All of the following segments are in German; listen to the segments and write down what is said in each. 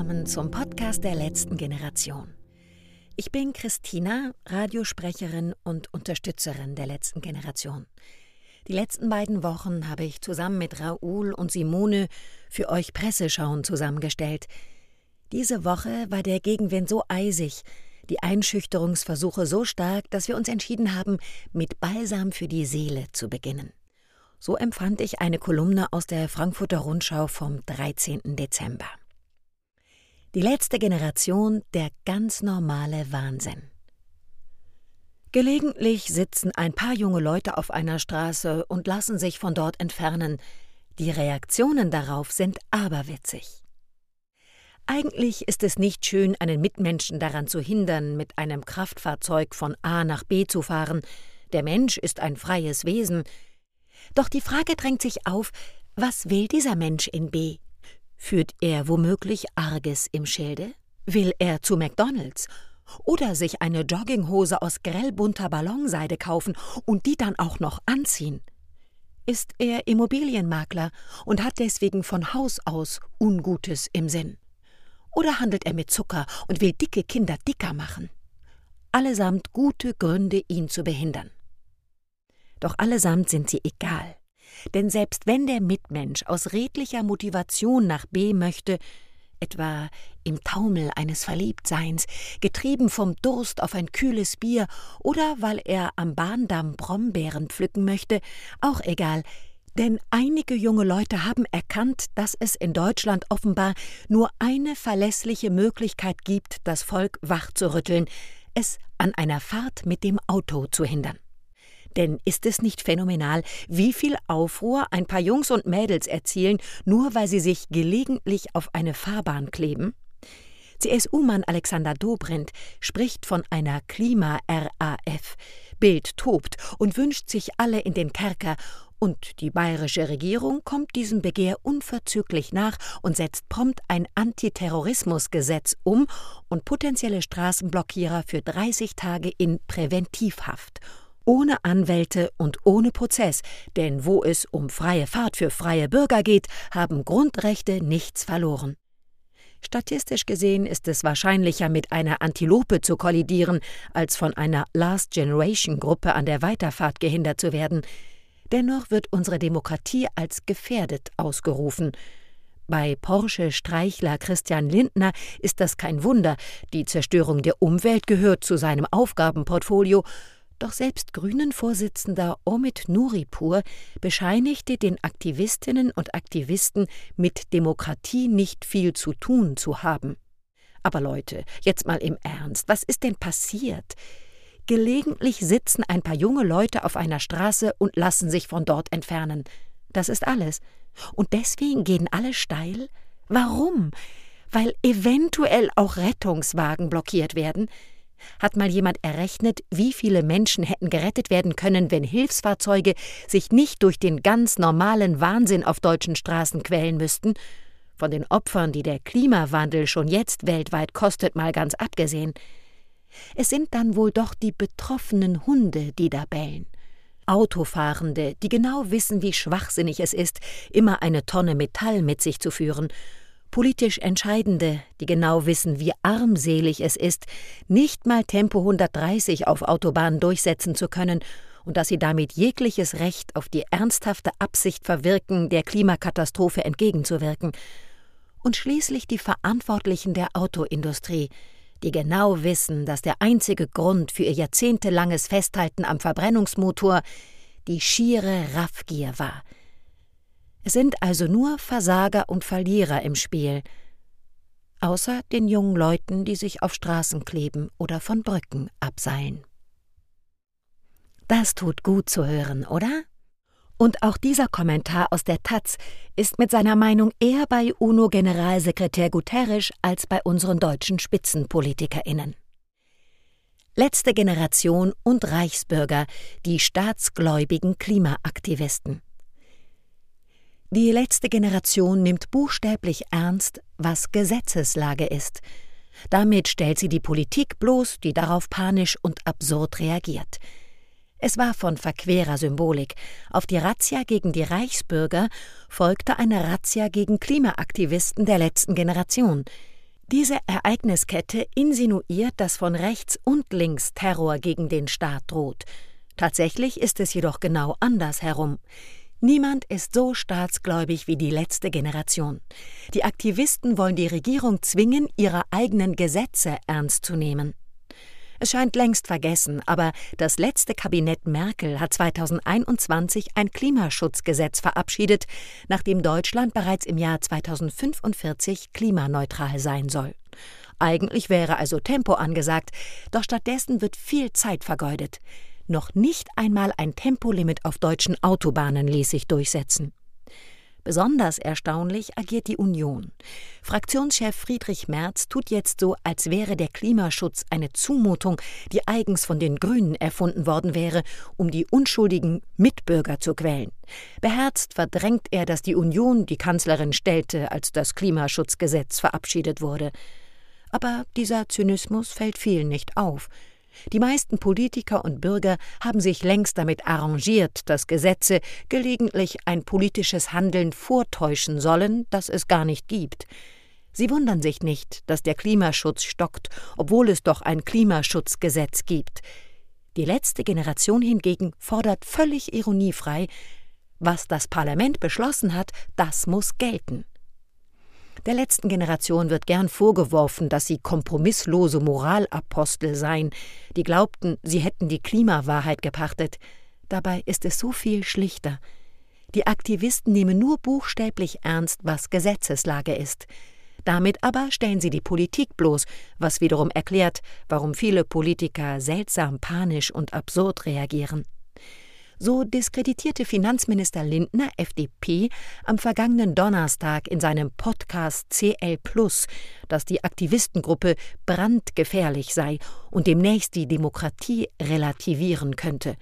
willkommen zum Podcast der letzten Generation. Ich bin Christina, Radiosprecherin und Unterstützerin der letzten Generation. Die letzten beiden Wochen habe ich zusammen mit Raoul und Simone für euch Presseschauen zusammengestellt. Diese Woche war der Gegenwind so eisig, die Einschüchterungsversuche so stark, dass wir uns entschieden haben, mit Balsam für die Seele zu beginnen. So empfand ich eine Kolumne aus der Frankfurter Rundschau vom 13. Dezember. Die letzte Generation, der ganz normale Wahnsinn. Gelegentlich sitzen ein paar junge Leute auf einer Straße und lassen sich von dort entfernen. Die Reaktionen darauf sind aberwitzig. Eigentlich ist es nicht schön, einen Mitmenschen daran zu hindern, mit einem Kraftfahrzeug von A nach B zu fahren. Der Mensch ist ein freies Wesen, doch die Frage drängt sich auf, was will dieser Mensch in B? Führt er womöglich Arges im Schilde? Will er zu McDonalds? Oder sich eine Jogginghose aus grellbunter Ballonseide kaufen und die dann auch noch anziehen? Ist er Immobilienmakler und hat deswegen von Haus aus Ungutes im Sinn? Oder handelt er mit Zucker und will dicke Kinder dicker machen? Allesamt gute Gründe, ihn zu behindern. Doch allesamt sind sie egal. Denn selbst wenn der Mitmensch aus redlicher Motivation nach B möchte, etwa im Taumel eines Verliebtseins, getrieben vom Durst auf ein kühles Bier oder weil er am Bahndamm Brombeeren pflücken möchte, auch egal, denn einige junge Leute haben erkannt, dass es in Deutschland offenbar nur eine verlässliche Möglichkeit gibt, das Volk wachzurütteln, es an einer Fahrt mit dem Auto zu hindern. Denn ist es nicht phänomenal, wie viel Aufruhr ein paar Jungs und Mädels erzielen, nur weil sie sich gelegentlich auf eine Fahrbahn kleben? CSU-Mann Alexander Dobrindt spricht von einer Klima-RAF. Bild tobt und wünscht sich alle in den Kerker, und die bayerische Regierung kommt diesem Begehr unverzüglich nach und setzt prompt ein Antiterrorismusgesetz um und potenzielle Straßenblockierer für 30 Tage in Präventivhaft ohne Anwälte und ohne Prozess, denn wo es um freie Fahrt für freie Bürger geht, haben Grundrechte nichts verloren. Statistisch gesehen ist es wahrscheinlicher, mit einer Antilope zu kollidieren, als von einer Last Generation Gruppe an der Weiterfahrt gehindert zu werden. Dennoch wird unsere Demokratie als gefährdet ausgerufen. Bei Porsche Streichler Christian Lindner ist das kein Wunder, die Zerstörung der Umwelt gehört zu seinem Aufgabenportfolio, doch selbst Grünen-Vorsitzender Omid Nuripur bescheinigte den Aktivistinnen und Aktivisten, mit Demokratie nicht viel zu tun zu haben. Aber Leute, jetzt mal im Ernst, was ist denn passiert? Gelegentlich sitzen ein paar junge Leute auf einer Straße und lassen sich von dort entfernen. Das ist alles. Und deswegen gehen alle steil? Warum? Weil eventuell auch Rettungswagen blockiert werden? Hat mal jemand errechnet, wie viele Menschen hätten gerettet werden können, wenn Hilfsfahrzeuge sich nicht durch den ganz normalen Wahnsinn auf deutschen Straßen quälen müssten? Von den Opfern, die der Klimawandel schon jetzt weltweit kostet, mal ganz abgesehen. Es sind dann wohl doch die betroffenen Hunde, die da bellen. Autofahrende, die genau wissen, wie schwachsinnig es ist, immer eine Tonne Metall mit sich zu führen Politisch Entscheidende, die genau wissen, wie armselig es ist, nicht mal Tempo 130 auf Autobahnen durchsetzen zu können und dass sie damit jegliches Recht auf die ernsthafte Absicht verwirken, der Klimakatastrophe entgegenzuwirken. Und schließlich die Verantwortlichen der Autoindustrie, die genau wissen, dass der einzige Grund für ihr jahrzehntelanges Festhalten am Verbrennungsmotor die schiere Raffgier war – sind also nur Versager und Verlierer im Spiel, außer den jungen Leuten, die sich auf Straßen kleben oder von Brücken abseilen. Das tut gut zu hören, oder? Und auch dieser Kommentar aus der Taz ist mit seiner Meinung eher bei UNO-Generalsekretär Guterres als bei unseren deutschen SpitzenpolitikerInnen. Letzte Generation und Reichsbürger, die staatsgläubigen Klimaaktivisten. Die letzte Generation nimmt buchstäblich ernst, was Gesetzeslage ist. Damit stellt sie die Politik bloß, die darauf panisch und absurd reagiert. Es war von verquerer Symbolik. Auf die Razzia gegen die Reichsbürger folgte eine Razzia gegen Klimaaktivisten der letzten Generation. Diese Ereigniskette insinuiert, dass von rechts und links Terror gegen den Staat droht. Tatsächlich ist es jedoch genau andersherum. Niemand ist so staatsgläubig wie die letzte Generation. Die Aktivisten wollen die Regierung zwingen, ihre eigenen Gesetze ernst zu nehmen. Es scheint längst vergessen, aber das letzte Kabinett Merkel hat 2021 ein Klimaschutzgesetz verabschiedet, nachdem Deutschland bereits im Jahr 2045 klimaneutral sein soll. Eigentlich wäre also Tempo angesagt, doch stattdessen wird viel Zeit vergeudet. Noch nicht einmal ein Tempolimit auf deutschen Autobahnen ließ sich durchsetzen. Besonders erstaunlich agiert die Union. Fraktionschef Friedrich Merz tut jetzt so, als wäre der Klimaschutz eine Zumutung, die eigens von den Grünen erfunden worden wäre, um die unschuldigen Mitbürger zu quälen. Beherzt verdrängt er, dass die Union die Kanzlerin stellte, als das Klimaschutzgesetz verabschiedet wurde. Aber dieser Zynismus fällt vielen nicht auf. Die meisten Politiker und Bürger haben sich längst damit arrangiert, dass Gesetze gelegentlich ein politisches Handeln vortäuschen sollen, das es gar nicht gibt. Sie wundern sich nicht, dass der Klimaschutz stockt, obwohl es doch ein Klimaschutzgesetz gibt. Die letzte Generation hingegen fordert völlig ironiefrei, was das Parlament beschlossen hat, das muss gelten. Der letzten Generation wird gern vorgeworfen, dass sie kompromisslose Moralapostel seien, die glaubten, sie hätten die Klimawahrheit gepachtet. Dabei ist es so viel schlichter. Die Aktivisten nehmen nur buchstäblich ernst, was Gesetzeslage ist. Damit aber stellen sie die Politik bloß, was wiederum erklärt, warum viele Politiker seltsam panisch und absurd reagieren. So diskreditierte Finanzminister Lindner, FDP, am vergangenen Donnerstag in seinem Podcast CL Plus, dass die Aktivistengruppe brandgefährlich sei und demnächst die Demokratie relativieren könnte.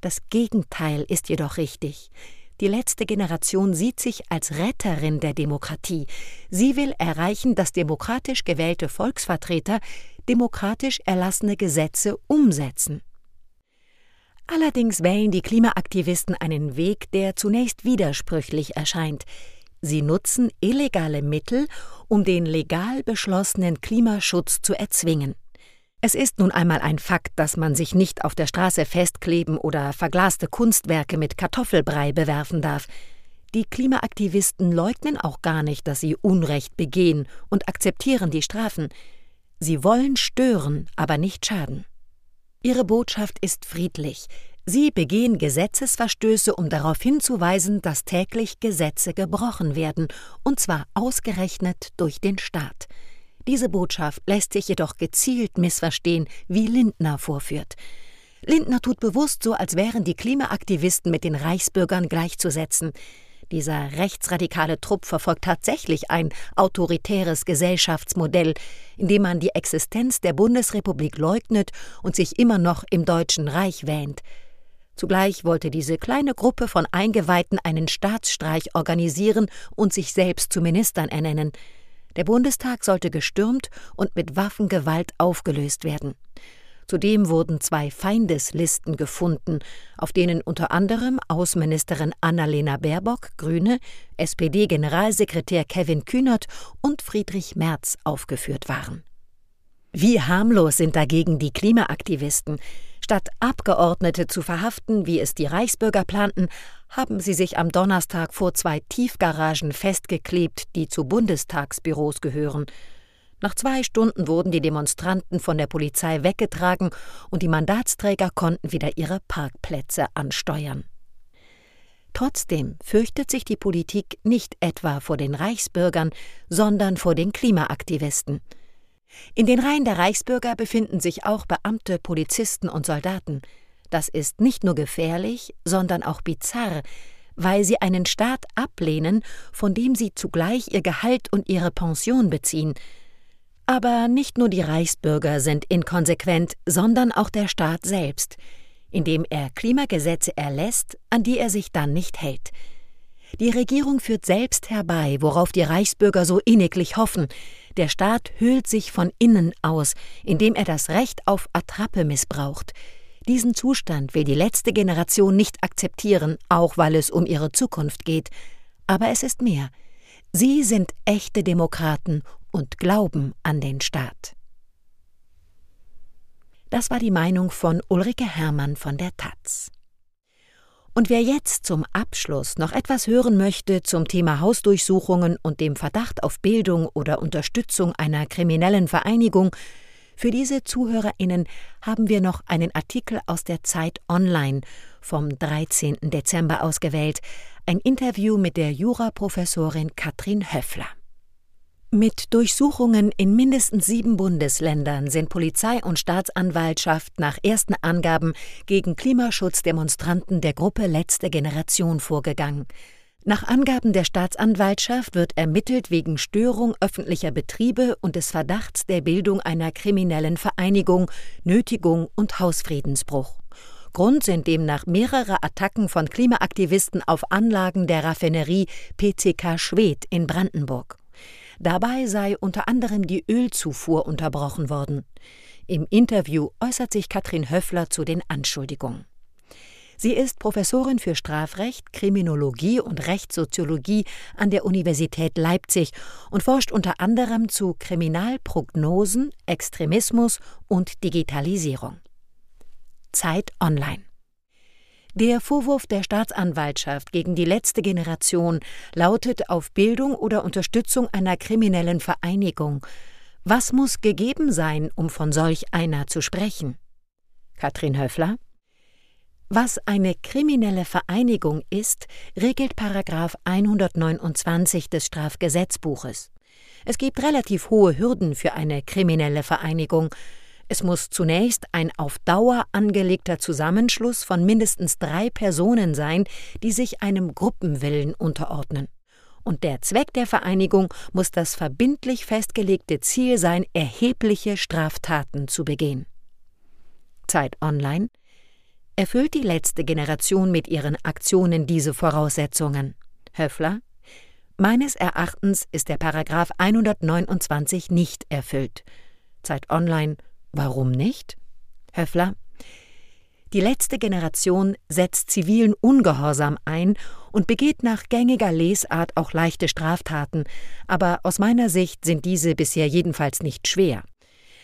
Das Gegenteil ist jedoch richtig. Die letzte Generation sieht sich als Retterin der Demokratie. Sie will erreichen, dass demokratisch gewählte Volksvertreter demokratisch erlassene Gesetze umsetzen. Allerdings wählen die Klimaaktivisten einen Weg, der zunächst widersprüchlich erscheint. Sie nutzen illegale Mittel, um den legal beschlossenen Klimaschutz zu erzwingen. Es ist nun einmal ein Fakt, dass man sich nicht auf der Straße festkleben oder verglaste Kunstwerke mit Kartoffelbrei bewerfen darf. Die Klimaaktivisten leugnen auch gar nicht, dass sie Unrecht begehen und akzeptieren die Strafen. Sie wollen stören, aber nicht schaden. Ihre Botschaft ist friedlich. Sie begehen Gesetzesverstöße, um darauf hinzuweisen, dass täglich Gesetze gebrochen werden, und zwar ausgerechnet durch den Staat. Diese Botschaft lässt sich jedoch gezielt missverstehen, wie Lindner vorführt. Lindner tut bewusst so, als wären die Klimaaktivisten mit den Reichsbürgern gleichzusetzen. Dieser rechtsradikale Trupp verfolgt tatsächlich ein autoritäres Gesellschaftsmodell, in dem man die Existenz der Bundesrepublik leugnet und sich immer noch im Deutschen Reich wähnt. Zugleich wollte diese kleine Gruppe von Eingeweihten einen Staatsstreich organisieren und sich selbst zu Ministern ernennen. Der Bundestag sollte gestürmt und mit Waffengewalt aufgelöst werden. Zudem wurden zwei Feindeslisten gefunden, auf denen unter anderem Außenministerin Annalena Baerbock, Grüne, SPD-Generalsekretär Kevin Kühnert und Friedrich Merz aufgeführt waren. Wie harmlos sind dagegen die Klimaaktivisten. Statt Abgeordnete zu verhaften, wie es die Reichsbürger planten, haben sie sich am Donnerstag vor zwei Tiefgaragen festgeklebt, die zu Bundestagsbüros gehören. Nach zwei Stunden wurden die Demonstranten von der Polizei weggetragen und die Mandatsträger konnten wieder ihre Parkplätze ansteuern. Trotzdem fürchtet sich die Politik nicht etwa vor den Reichsbürgern, sondern vor den Klimaaktivisten. In den Reihen der Reichsbürger befinden sich auch Beamte, Polizisten und Soldaten. Das ist nicht nur gefährlich, sondern auch bizarr, weil sie einen Staat ablehnen, von dem sie zugleich ihr Gehalt und ihre Pension beziehen, aber nicht nur die Reichsbürger sind inkonsequent, sondern auch der Staat selbst, indem er Klimagesetze erlässt, an die er sich dann nicht hält. Die Regierung führt selbst herbei, worauf die Reichsbürger so inniglich hoffen. Der Staat hüllt sich von innen aus, indem er das Recht auf Attrappe missbraucht. Diesen Zustand will die letzte Generation nicht akzeptieren, auch weil es um ihre Zukunft geht. Aber es ist mehr. Sie sind echte Demokraten und Glauben an den Staat. Das war die Meinung von Ulrike Hermann von der Taz. Und wer jetzt zum Abschluss noch etwas hören möchte zum Thema Hausdurchsuchungen und dem Verdacht auf Bildung oder Unterstützung einer kriminellen Vereinigung, für diese Zuhörerinnen haben wir noch einen Artikel aus der Zeit Online vom 13. Dezember ausgewählt, ein Interview mit der Juraprofessorin Katrin Höffler. Mit Durchsuchungen in mindestens sieben Bundesländern sind Polizei und Staatsanwaltschaft nach ersten Angaben gegen Klimaschutzdemonstranten der Gruppe Letzte Generation vorgegangen. Nach Angaben der Staatsanwaltschaft wird ermittelt wegen Störung öffentlicher Betriebe und des Verdachts der Bildung einer kriminellen Vereinigung, Nötigung und Hausfriedensbruch. Grund sind demnach mehrere Attacken von Klimaaktivisten auf Anlagen der Raffinerie PCK Schwedt in Brandenburg. Dabei sei unter anderem die Ölzufuhr unterbrochen worden. Im Interview äußert sich Katrin Höffler zu den Anschuldigungen. Sie ist Professorin für Strafrecht, Kriminologie und Rechtssoziologie an der Universität Leipzig und forscht unter anderem zu Kriminalprognosen, Extremismus und Digitalisierung. Zeit Online der Vorwurf der Staatsanwaltschaft gegen die letzte Generation lautet auf Bildung oder Unterstützung einer kriminellen Vereinigung. Was muss gegeben sein, um von solch einer zu sprechen? Katrin Höffler was eine kriminelle Vereinigung ist, regelt Paragraph 129 des Strafgesetzbuches. Es gibt relativ hohe Hürden für eine kriminelle Vereinigung, es muss zunächst ein auf Dauer angelegter Zusammenschluss von mindestens drei Personen sein, die sich einem Gruppenwillen unterordnen. Und der Zweck der Vereinigung muss das verbindlich festgelegte Ziel sein, erhebliche Straftaten zu begehen. Zeit Online Erfüllt die letzte Generation mit ihren Aktionen diese Voraussetzungen? Höffler Meines Erachtens ist der Paragraph 129 nicht erfüllt. Zeit Online Warum nicht? Höffler Die letzte Generation setzt zivilen Ungehorsam ein und begeht nach gängiger Lesart auch leichte Straftaten, aber aus meiner Sicht sind diese bisher jedenfalls nicht schwer.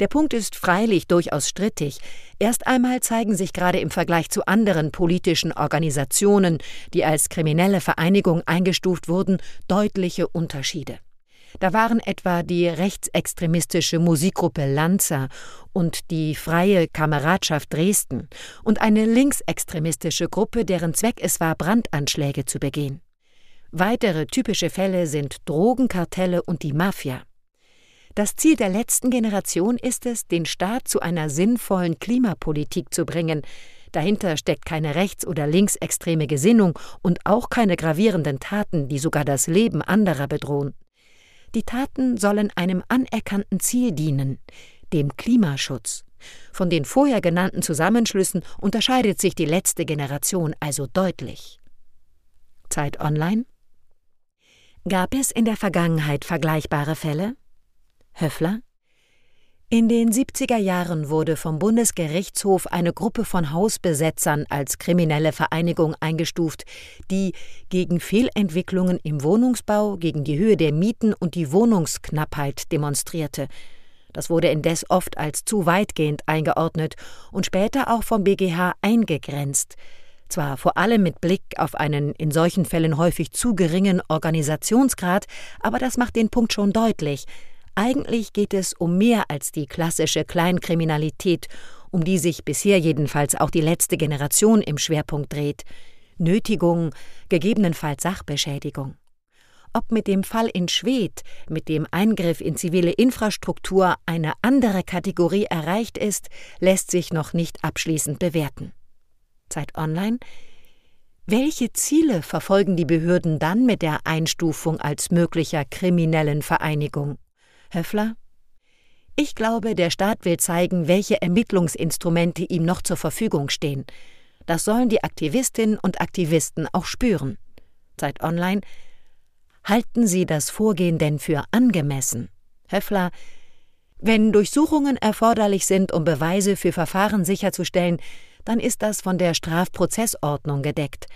Der Punkt ist freilich durchaus strittig. Erst einmal zeigen sich gerade im Vergleich zu anderen politischen Organisationen, die als kriminelle Vereinigung eingestuft wurden, deutliche Unterschiede. Da waren etwa die rechtsextremistische Musikgruppe Lanza und die Freie Kameradschaft Dresden und eine linksextremistische Gruppe, deren Zweck es war, Brandanschläge zu begehen. Weitere typische Fälle sind Drogenkartelle und die Mafia. Das Ziel der letzten Generation ist es, den Staat zu einer sinnvollen Klimapolitik zu bringen. Dahinter steckt keine rechts- oder linksextreme Gesinnung und auch keine gravierenden Taten, die sogar das Leben anderer bedrohen. Die Taten sollen einem anerkannten Ziel dienen, dem Klimaschutz. Von den vorher genannten Zusammenschlüssen unterscheidet sich die letzte Generation also deutlich. Zeit Online Gab es in der Vergangenheit vergleichbare Fälle? Höffler in den 70er Jahren wurde vom Bundesgerichtshof eine Gruppe von Hausbesetzern als kriminelle Vereinigung eingestuft, die gegen Fehlentwicklungen im Wohnungsbau, gegen die Höhe der Mieten und die Wohnungsknappheit demonstrierte. Das wurde indes oft als zu weitgehend eingeordnet und später auch vom BGH eingegrenzt. Zwar vor allem mit Blick auf einen in solchen Fällen häufig zu geringen Organisationsgrad, aber das macht den Punkt schon deutlich. Eigentlich geht es um mehr als die klassische Kleinkriminalität, um die sich bisher jedenfalls auch die letzte Generation im Schwerpunkt dreht. Nötigung, gegebenenfalls Sachbeschädigung. Ob mit dem Fall in Schwedt, mit dem Eingriff in zivile Infrastruktur eine andere Kategorie erreicht ist, lässt sich noch nicht abschließend bewerten. Zeit Online welche Ziele verfolgen die Behörden dann mit der Einstufung als möglicher kriminellen Vereinigung? Höffler? Ich glaube, der Staat will zeigen, welche Ermittlungsinstrumente ihm noch zur Verfügung stehen. Das sollen die Aktivistinnen und Aktivisten auch spüren. Zeit Online. Halten Sie das Vorgehen denn für angemessen? Höffler. Wenn Durchsuchungen erforderlich sind, um Beweise für Verfahren sicherzustellen, dann ist das von der Strafprozessordnung gedeckt.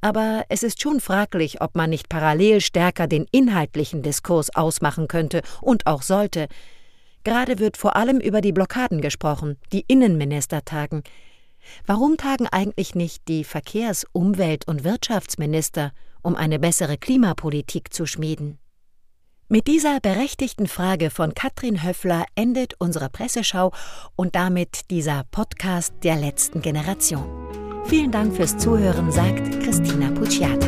Aber es ist schon fraglich, ob man nicht parallel stärker den inhaltlichen Diskurs ausmachen könnte und auch sollte. Gerade wird vor allem über die Blockaden gesprochen, die Innenminister tagen. Warum tagen eigentlich nicht die Verkehrs-, Umwelt- und Wirtschaftsminister, um eine bessere Klimapolitik zu schmieden? Mit dieser berechtigten Frage von Katrin Höffler endet unsere Presseschau und damit dieser Podcast der letzten Generation. Vielen Dank fürs Zuhören, sagt Christina Pucciata.